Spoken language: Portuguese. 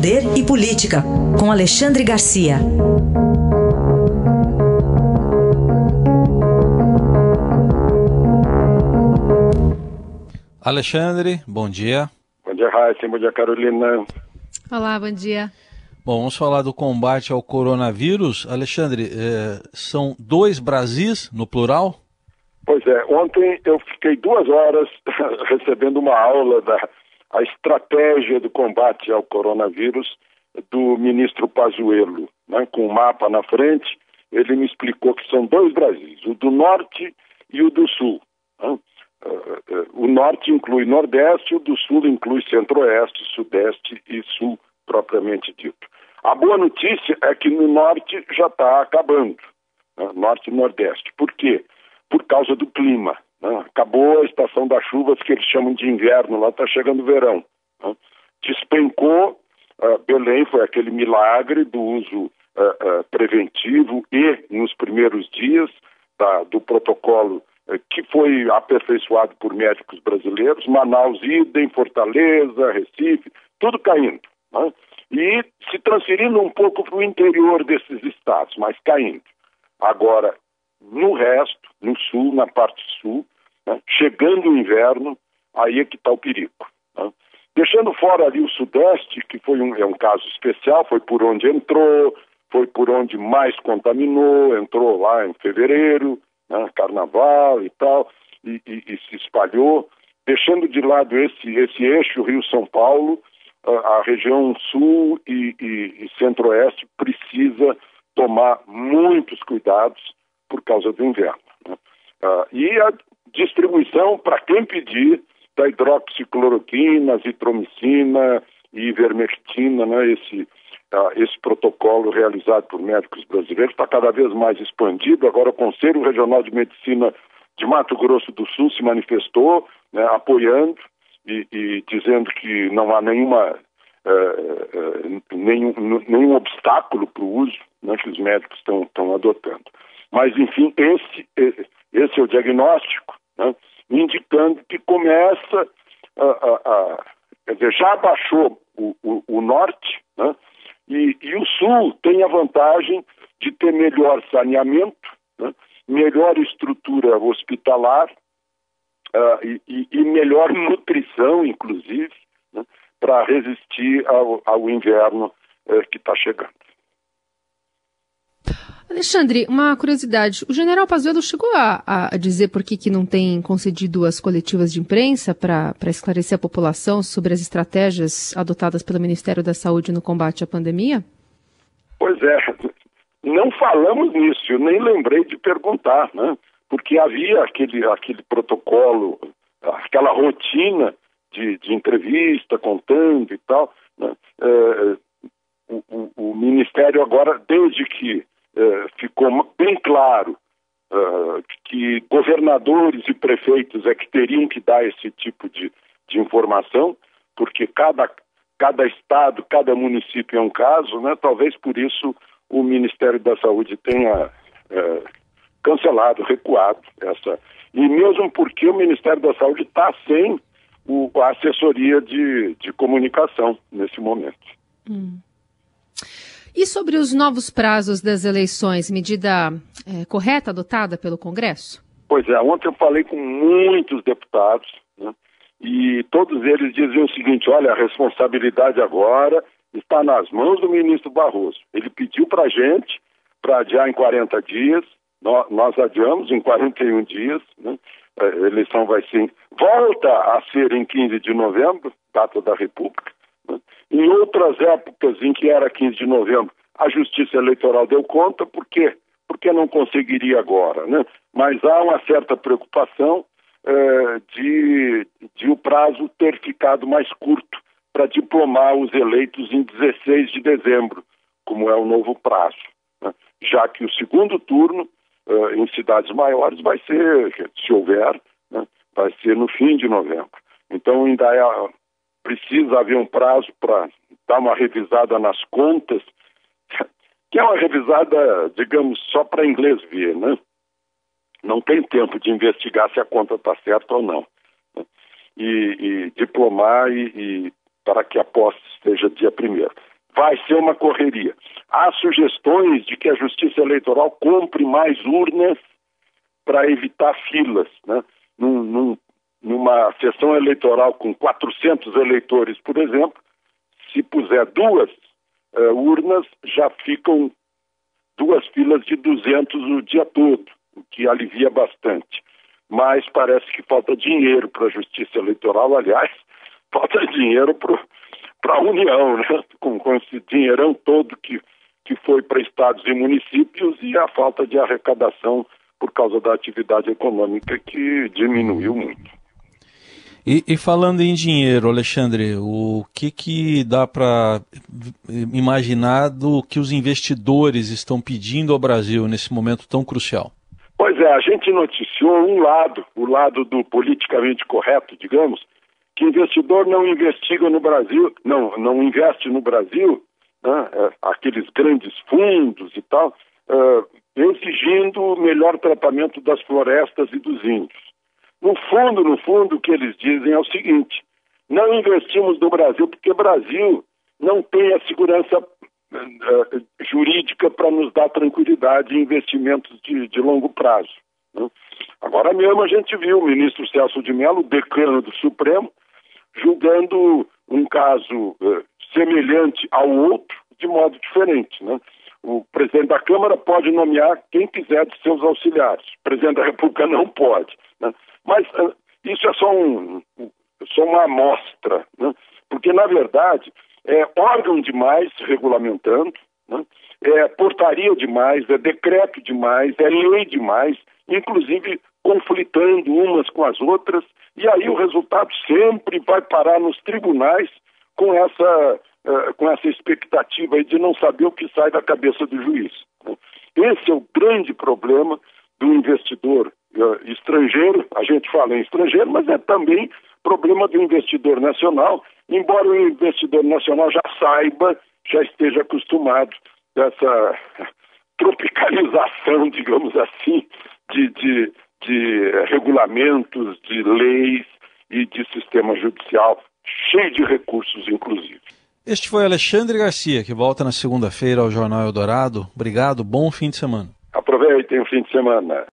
Poder e Política, com Alexandre Garcia. Alexandre, bom dia. Bom dia, Raíssa. Bom dia, Carolina. Olá, bom dia. Bom, vamos falar do combate ao coronavírus. Alexandre, é, são dois Brasis no plural? Pois é, ontem eu fiquei duas horas recebendo uma aula da a estratégia do combate ao coronavírus do ministro Pazuello, né, com o um mapa na frente, ele me explicou que são dois Brasis, o do norte e o do sul. Né? O norte inclui nordeste, o do sul inclui centro-oeste, sudeste e sul propriamente dito. A boa notícia é que no norte já está acabando, né? norte e nordeste. Por quê? Por causa do clima. Né? Acabou a estação das chuvas que eles chamam de inverno, lá está chegando o verão. Né? Despencou, uh, Belém foi aquele milagre do uso uh, uh, preventivo e, nos primeiros dias, da, do protocolo que foi aperfeiçoado por médicos brasileiros, Manaus, idem, Fortaleza, Recife, tudo caindo. Né? E se transferindo um pouco para o interior desses estados, mas caindo. Agora, no resto, no sul, na parte sul, chegando o inverno, aí é que está o perigo. Né? Deixando fora ali o sudeste, que foi um, é um caso especial, foi por onde entrou, foi por onde mais contaminou, entrou lá em fevereiro, né, carnaval e tal, e, e, e, se espalhou. Deixando de lado esse, esse eixo Rio-São Paulo, a, a, região sul e, e centro-oeste precisa tomar muitos cuidados por causa do inverno. Né? Uh, e a distribuição para quem pedir da hidroxicloroquina, azitromicina e ivermectina, né? esse, uh, esse protocolo realizado por médicos brasileiros está cada vez mais expandido. Agora o Conselho Regional de Medicina de Mato Grosso do Sul se manifestou, né, apoiando e, e, dizendo que não há nenhuma uh, uh, nenhum, nenhum obstáculo para o uso né, que os médicos estão adotando. Mas, enfim, esse, esse é o diagnóstico, né, indicando que começa a, a, a, Quer dizer, já baixou o, o, o norte, né, e, e, o sul tem a vantagem de ter melhor saneamento, né, melhor estrutura hospitalar uh, e, e, e, melhor nutrição, inclusive, né, para resistir ao, ao inverno uh, que está chegando. Alexandre, uma curiosidade. O general Pazuello chegou a, a dizer por que, que não tem concedido as coletivas de imprensa para esclarecer a população sobre as estratégias adotadas pelo Ministério da Saúde no combate à pandemia? Pois é, não falamos nisso, eu nem lembrei de perguntar, né? Porque havia aquele, aquele protocolo, aquela rotina de, de entrevista, contando e tal. Né? É, o, o, o Ministério agora, desde que ficou bem claro uh, que governadores e prefeitos é que teriam que dar esse tipo de, de informação, porque cada, cada estado, cada município é um caso, né? talvez por isso o Ministério da Saúde tenha uh, cancelado, recuado essa. E mesmo porque o Ministério da Saúde está sem o, a assessoria de, de comunicação nesse momento. Hum. E sobre os novos prazos das eleições, medida é, correta adotada pelo Congresso? Pois é, ontem eu falei com muitos deputados né, e todos eles diziam o seguinte: olha, a responsabilidade agora está nas mãos do ministro Barroso. Ele pediu para a gente para adiar em 40 dias, nós, nós, adiamos em 41 dias, né, a eleição vai ser, volta a ser em 15 de novembro, data da República. Em outras épocas em que era 15 de novembro, a Justiça Eleitoral deu conta, por quê? Porque não conseguiria agora, né? Mas há uma certa preocupação eh, de, de o prazo ter ficado mais curto para diplomar os eleitos em 16 de dezembro, como é o novo prazo, né? já que o segundo turno eh, em cidades maiores vai ser, se houver, né? vai ser no fim de novembro. Então ainda é precisa haver um prazo para dar uma revisada nas contas, que é uma revisada, digamos, só para inglês ver, né? Não tem tempo de investigar se a conta está certa ou não. Né? E, e diplomar e, e, para que a posse seja dia primeiro. vai ser uma correria. Há sugestões de que a Justiça Eleitoral compre mais urnas para evitar filas. Né? Num, num, numa sessão eleitoral com 400 eleitores, por exemplo, se puser duas uh, urnas, já ficam duas filas de 200 o dia todo, o que alivia bastante. Mas parece que falta dinheiro para a Justiça Eleitoral, aliás, falta dinheiro para a União, né? com, com esse dinheirão todo que, que foi para estados e municípios e a falta de arrecadação por causa da atividade econômica que diminuiu muito. E, e, falando em dinheiro, Alexandre, o que, que dá para imaginar do que os investidores estão pedindo ao Brasil nesse momento tão crucial? Pois é, a gente noticiou um lado, o lado do politicamente correto, digamos, que investidor não investiga no Brasil, não, não investe no Brasil, né, é, aqueles grandes fundos e tal, uh, exigindo melhor tratamento das florestas e dos índios. No fundo, no fundo, o que eles dizem é o seguinte: não investimos no Brasil porque o Brasil não tem a segurança uh, jurídica para nos dar tranquilidade em investimentos de, de longo prazo. Né? Agora mesmo a gente viu o ministro Celso de Mello, decano do Supremo, julgando um caso uh, semelhante ao outro de modo diferente. Né? O presidente da Câmara pode nomear quem quiser de seus auxiliares. O presidente da República não pode. Né? Mas uh, isso é só, um, só uma amostra, né? porque, na verdade, é órgão demais regulamentando, né? é portaria demais, é decreto demais, é lei demais, inclusive conflitando umas com as outras, e aí o resultado sempre vai parar nos tribunais com essa, uh, com essa expectativa de não saber o que sai da cabeça do juiz. Né? Esse é o grande problema do investidor estrangeiro, a gente fala em estrangeiro, mas é também problema do investidor nacional, embora o investidor nacional já saiba, já esteja acostumado dessa tropicalização, digamos assim, de, de, de regulamentos, de leis e de sistema judicial cheio de recursos, inclusive. Este foi Alexandre Garcia, que volta na segunda-feira ao Jornal Eldorado. Obrigado, bom fim de semana. Aproveitem o fim de semana.